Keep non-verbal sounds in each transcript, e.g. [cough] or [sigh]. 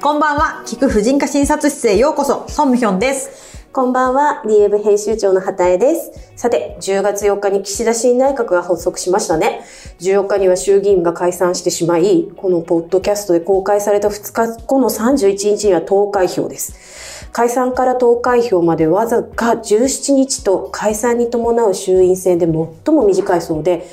こんばんは、聞く婦人科診察室へようこそ、ソンムヒョンです。こんばんは、DF 編集長の畑江です。さて、10月4日に岸田新内閣が発足しましたね。14日には衆議院が解散してしまい、このポッドキャストで公開された2日後の31日には投開票です。解散から投開票までわずか17日と解散に伴う衆院選で最も短いそうで、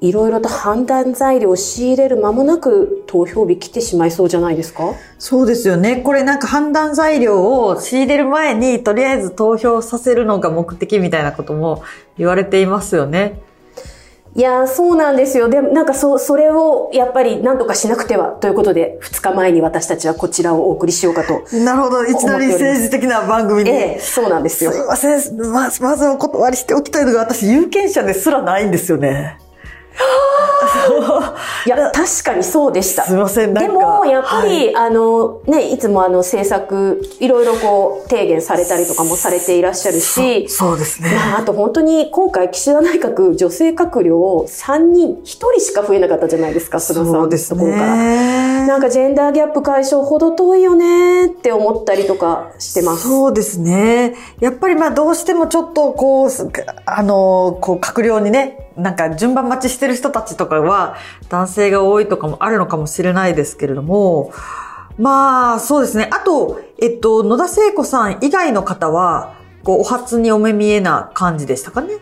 いろいろと判断材料を仕入れる間もなく投票日来てしまいそうじゃないですか？そうですよね。これなんか判断材料を仕入れる前に、とりあえず投票させるのが目的みたいなことも言われていますよね。いやー、そうなんですよ。でも、なんかそ、それを、やっぱり、何とかしなくては、ということで、2日前に私たちはこちらをお送りしようかと。なるほど。いきなり政治的な番組に。ええ、そうなんですよ。すいません。まず、まずお断りしておきたいのが、私、有権者ですらないんですよね。[laughs] いや、確かにそうでした。すいません、なんか。でも、やっぱり、はいあの、ね、いつもあの、政策、いろいろこう、提言されたりとかもされていらっしゃるし、そうですね。まあ、あと本当に今回岸田内閣女性閣僚3人、1人しか増えなかったじゃないですか、菅さんのところから。ね。なんかジェンダーギャップ解消ほど遠いよねって思ったりとかしてます。そうですね。やっぱりまあどうしてもちょっとこう、あの、こう閣僚にね、なんか順番待ちしてる人たちとかは男性が多いとかもあるのかもしれないですけれども、まあそうですね。あと、えっと、野田聖子さん以外の方は、こう、お初にお目見えな感じでしたかね？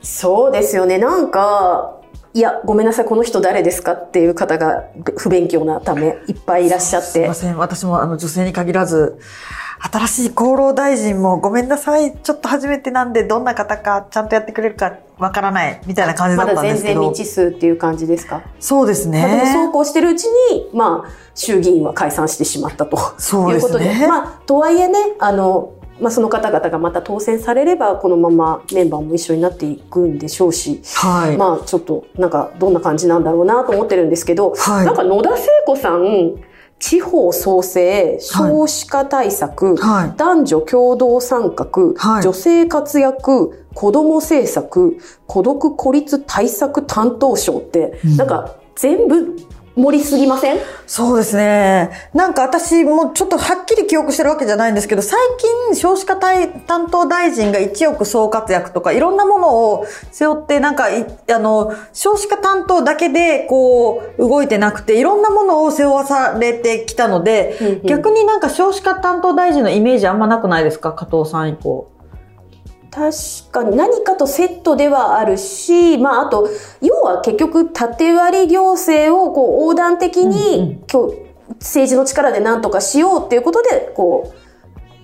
そうですよね。なんか、いや、ごめんなさい、この人誰ですかっていう方が不勉強なためいっぱいいらっしゃってすいま。せん。私もあの女性に限らず、新しい厚労大臣もごめんなさい。ちょっと初めてなんでどんな方かちゃんとやってくれるかわからないみたいな感じだまだ全ったんですけど。然未知数っていう感じですか？そうですね。そうこうしてるうちに、まあ、衆議院は解散してしまったとそうですねいうことで。まあ、とはいえね、あの、まあ、その方々がまた当選されれば、このままメンバーも一緒になっていくんでしょうし、はい。まあ、ちょっと、なんか、どんな感じなんだろうなと思ってるんですけど、はい。なんか野田聖子さん、地方創生、少子化対策、はい。男女共同参画、はい。女性活躍、子ども政策、孤独孤立対策担当省って、うん。なんか全部盛りすぎません？そうですね。なんか私もちょっとはっきり記憶してるわけじゃないんですけど、最近少子化対担当大臣が一億総活躍とかいろんなものを背負って、なんかい、あの、少子化担当だけでこう動いてなくて、いろんなものを背負わされてきたので、うんうん逆になんか少子化担当大臣のイメージあんまなくないですか？加藤さん以降。確かに何かとセットではあるし、まあ、あと、要は結局、縦割り行政をこう横断的うんうに、今日、政治の力で何とかしようっていうことで、こ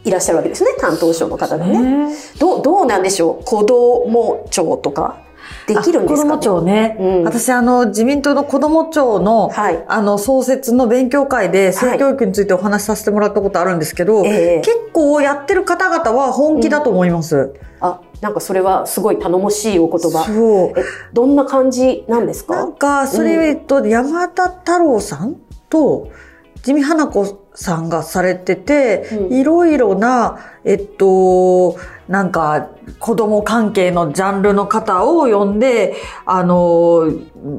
う、いらっしゃるわけですね、担当省の方がね。ね。どう、どうなんでしょう？子ども庁とか、できるんですか、あ子ども庁ね。うん私、あの、自民党の子ども庁の、はいあの、創設の勉強会で性教育についてお話しさせてもらったことあるんですけど、ええ結構やってる方々は本気だと思います。あ、なんかそれはすごい頼もしいお言葉。そう。え、どんな感じなんですか？なんか、それ、えっと、山田太郎さんと、地味花子さんがされてて、うん。いろいろな、えっと、なんか、子供関係のジャンルの方を呼んで、あの、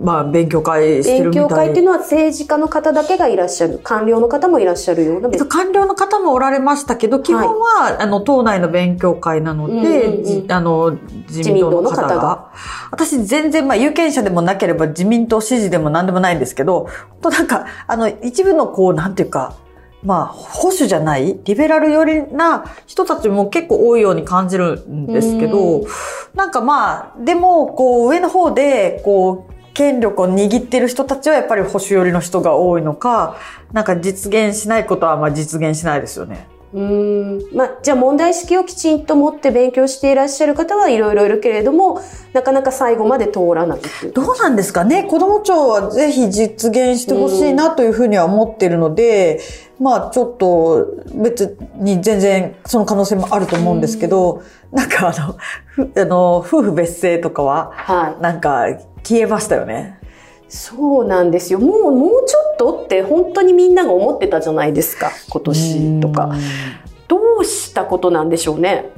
まあ、勉強会してる勉みたい。強会っていうのは政治家の方だけがいらっしゃる。官僚の方もいらっしゃるようなえっと、官僚の方もおられましたけど、基本は、あの、党内の勉強会なので、うんうんあの、自民党の方が。が。私、全然、まあ、有権者でもなければ自民党支持でも何でもないんですけど、本当なんか、あの、一部のこう、なんていうか、まあ、保守じゃないリベラル寄りな人たちも結構多いように感じるんですけど、なんかまあ、でも、こう、上の方で、こう、権力を握ってる人たちはやっぱり保守寄りの人が多いのか、なんか実現しないことはまあ実現しないですよね。うーんまあ、じゃあ問題意識をきちんと持って勉強していらっしゃる方はいろいろいるけれども、なかなか最後まで通らないいう。どうなんですかね？子ども庁はぜひ実現してほしいなというふうには思っているので、まあちょっと別に全然その可能性もあると思うんですけど、なんかあの、ふあの、夫婦別姓とかは、はい。なんか消えましたよね。そうなんですよ。もう、もうちょっとって本当にみんなが思ってたじゃないですか。今年とか。どうしたことなんでしょうね。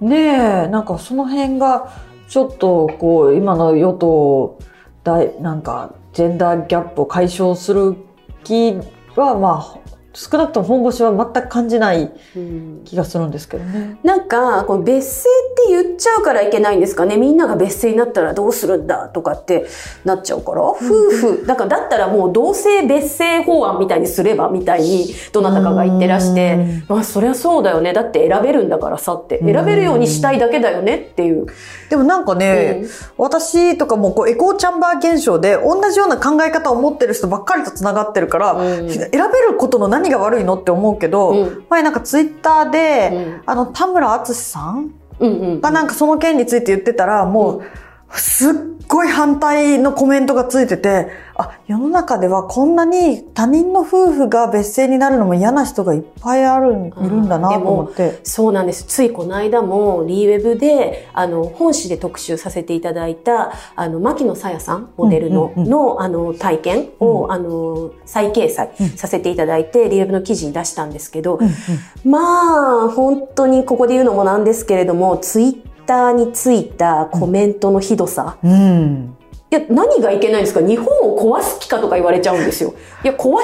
ねえ、なんかその辺が、ちょっとこう、今の与党、大、なんか、ジェンダーギャップを解消する気はまあ少なくとも本腰は全く感じないうん気がするんですけどね。なんか、この別姓って言っちゃうからいけないんですかね。みんなが別姓になったらどうするんだとかってなっちゃうから。夫婦、だからだったらもう同性別姓法案みたいにすればみたいにどなたかが言ってらして、まあそりゃそうだよね。だって選べるんだからさって。選べるようにしたいだけだよねっていう。でもなんかね、うん私とかもこうエコーチャンバー現象で同じような考え方を持ってる人ばっかりと繋がってるから、うん選べることの何が悪いのって思うけど、うん。前なんかツイッターで、うん。あの田村淳さんうんうん。がなんかその件について言ってたら、もう、すっごい反対のコメントがついてて、あ、世の中ではこんなに他人の夫婦が別姓になるのも嫌な人がいっぱいある、いるんだなと思って。そうなんです。ついこの間も、リーウェブで、あの、本誌で特集させていただいた、あの、牧野さやさん、モデルの、うんうんうん。の、あの、体験を、あの、再掲載させていただいて、リーウェブの記事に出したんですけど、うんうん。まあ、本当にここで言うのもなんですけれども、ツイッターについたコメントのひどさ。うん。いや、何がいけないんですか？日本を壊す気かとか言われちゃうんですよ。いや、壊しま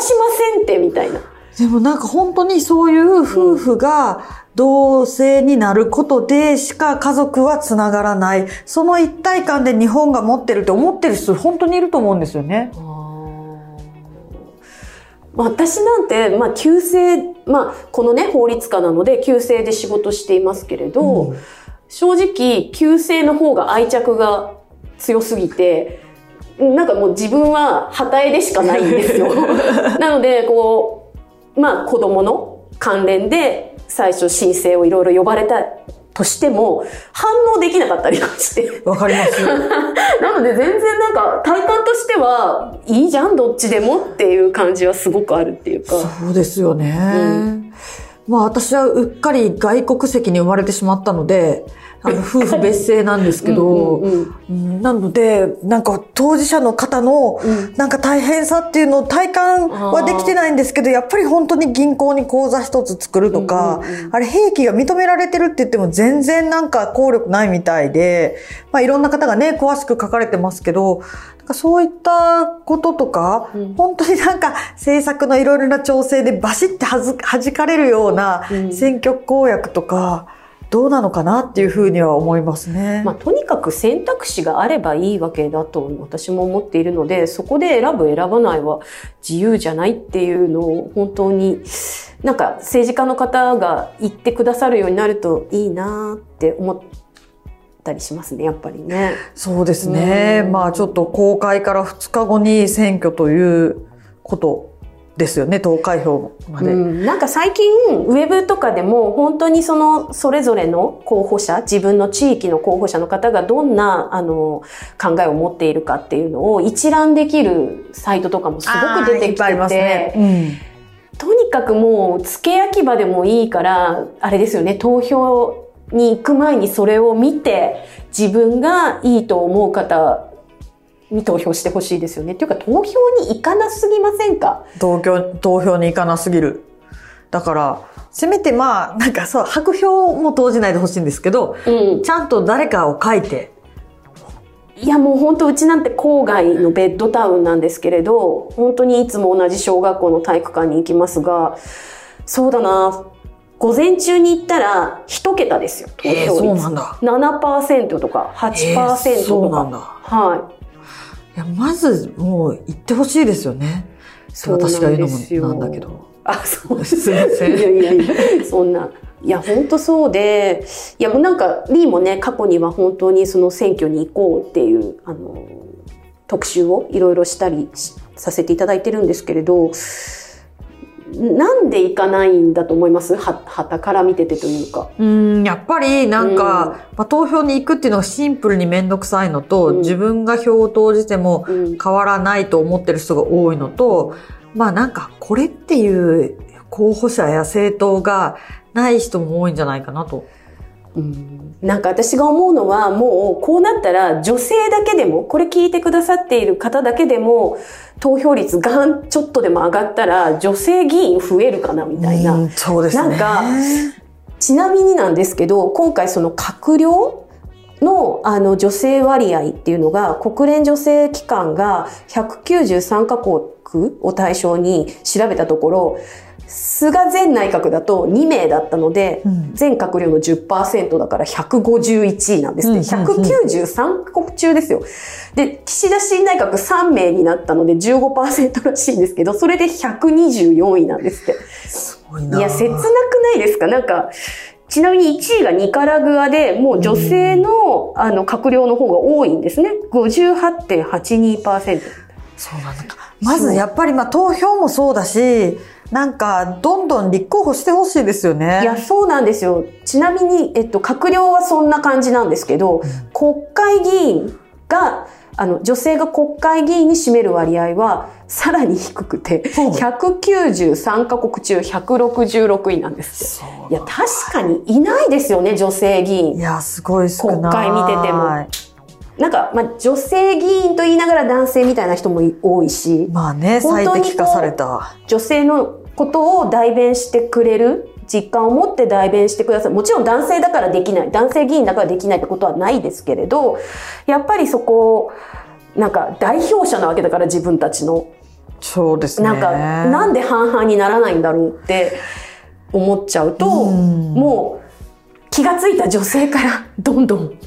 せんって、みたいな。でもなんか本当にそういう夫婦が同性になることでしか家族はつながらない。その一体感で日本が持ってるって思ってる人本当にいると思うんですよね。まあ私なんて、まあ、旧姓、まあ、このね、法律家なので、旧姓で仕事していますけれど、うん正直、旧姓の方が愛着が強すぎて、なんかもう自分は旗絵でしかないんですよ。[laughs] なので、こう、まあ、子供の関連で、最初申請をいろいろ呼ばれたとしても、反応できなかったりして。わかります。[laughs] なので全然なんか体感としてはいいじゃんどっちでもっていう感じはすごくあるっていうか。そうですよね。まあ私はうっかり外国籍に生まれてしまったので、あの夫婦別姓なんですけど、うんなので、なんか当事者の方のうん。なんか大変さっていうのを体感はできてないんですけど、やっぱり本当に銀行に口座一つ作るとか、うんうんうん。あれ兵器が認められてるって言っても全然なんか効力ないみたいで、まあいろんな方がね、詳しく書かれてますけど、なんかそういったこととか、うん。本当になんか政策のいろいろな調整でバシッてはず弾かれるようなうん。選挙公約とか、どうなのかなっていうふうには思いますね。まあ、とにかく選択肢があればいいわけだと私も思っているのでそこで選ぶ選ばないは自由じゃないっていうのを本当になんか政治家の方が言ってくださるようになるといいなって思ったりしますねやっぱりね。そうですね。うんまあちょっと公開から2日後に選挙ということですよね、投開票まで。うん、なんか最近ウェブとかでも本当にそのそれぞれの候補者自分の地域の候補者の方がどんなあの考えを持っているかっていうのを一覧できるサイトとかもすごく出てきてあーいっぱいありますね。うんとにかくもう付け焼き場でもいいからあれですよね投票に行く前にそれを見て自分がいいと思う方に投票してほしいですよね。っていうか投票に行かなすぎませんか？投票、投票に行かなすぎる。だから、せめてまあ、なんかそう、白票も投じないでほしいんですけど、うん。ちゃんと誰かを書いて、いやもう本当うちなんて郊外のベッドタウンなんですけれど、本当にいつも同じ小学校の体育館に行きますが、そうだな、午前中に行ったら一桁ですよ、投票率。えーそうなんだ7%とか8%えーそとか。うなんだ。はい。いや、まず、もう、言ってほしいですよね。そう私が言うのもなんだけど。あ、そう [laughs] すいませんいやいやいや、そんな。いや、本当そうで、いや、もうなんか、リーもね、過去には本当にその選挙に行こうっていう、あの、特集をいろいろしたりしさせていただいてるんですけれど、なんで行かないんだと思います？は、はたから見ててというか。うん、やっぱりなんか、うんまあ、投票に行くっていうのがシンプルにめんどくさいのと、うん自分が票を投じてもうん。変わらないと思ってる人が多いのと、まあなんかこれっていう候補者や政党がない人も多いんじゃないかなと。うんなんか私が思うのはもうこうなったら女性だけでもこれ聞いてくださっている方だけでも投票率がんちょっとでも上がったら女性議員増えるかなみたいな。うんそうですね。なんかちなみになんですけど今回その閣僚のあの女性割合っていうのが国連女性機関が193カ国を対象に調べたところ菅前内閣だと2名だったので、うん全閣僚の10%だから151位なんですね。うんうんうん193カ国中ですよ。で、岸田新内閣3名になったので15%らしいんですけど、それで124位なんですって。すごいないや、切なくないですか？なんか、ちなみに1位がニカラグアで、もう女性の、あの、閣僚の方が多いんですね。58.82%。そうなんだ。まずやっぱりまあ投票もそうだし、なんかどんどん立候補してほしいですよね。いや、そうなんですよ。ちなみに、えっと、閣僚はそんな感じなんですけど、国会議員が、あの、女性が国会議員に占める割合は、さらに低くて、そう193カ国中166位なんです。いや、確かにいないですよね、女性議員い。や、すごい少ない。国会見ててもなんか、まあ、女性議員と言いながら男性みたいな人も多いし、まあね、本当に最適化された。女性のことを代弁してくれる実感を持って代弁してください。もちろん男性だからできない、男性議員だからできないってことはないですけれど、やっぱりそこ、なんか代表者なわけだから自分たちの。そうですね。なんか、なんで半々にならないんだろうって思っちゃうと、うんもう気がついた女性からどんどん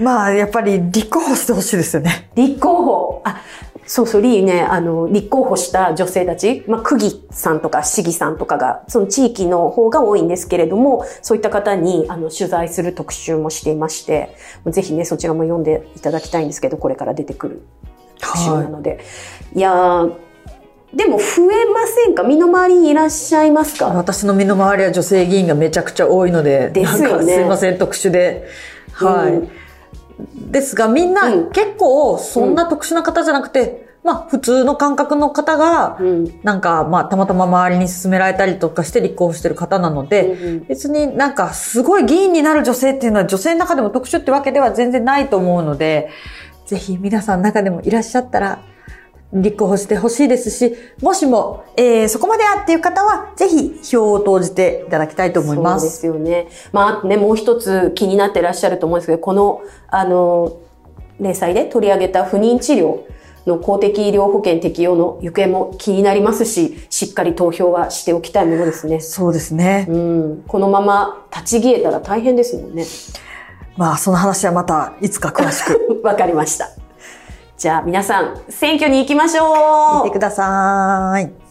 まあ、やっぱり立候補してほしいですよね。立候補、あ、そうそう、リーね、あの、立候補した女性たち、まあ、区議さんとか市議さんとかが、その地域の方が多いんですけれども、そういった方に、あの、取材する特集もしていまして、ぜひね、そちらも読んでいただきたいんですけど、これから出てくる特集なので。い、やー、でも増えませんか？身の回りにいらっしゃいますか？私の身の回りは女性議員がめちゃくちゃ多いので、ですよねすいません、特殊で。はい。うんですが、みんなうん。結構そんな特殊な方じゃなくて、まあ普通の感覚の方が、うん。なんかまあたまたま周りに勧められたりとかして立候補してる方なので、うんうん。別になんかすごい議員になる女性っていうのは女性の中でも特殊ってわけでは全然ないと思うので、ぜひ皆さんの中でもいらっしゃったら、立候補してほしいですし、もしも、えー、そこまでやっていう方は、ぜひ票を投じていただきたいと思いま。そうですすよね。まあ、ね、もう一つ気になってらっしゃると思うんですけど、この、あの、連載で取り上げた不妊治療の公的医療保険適用の行方も気になりますし、しっかり投票はしておきたいものですね。そうですね。うん。このまま立ち消えたら大変ですもんね。まあ、その話はまたいつか詳しく [laughs] わかりました。じゃあ皆さん、選挙に行きましょう行ってください。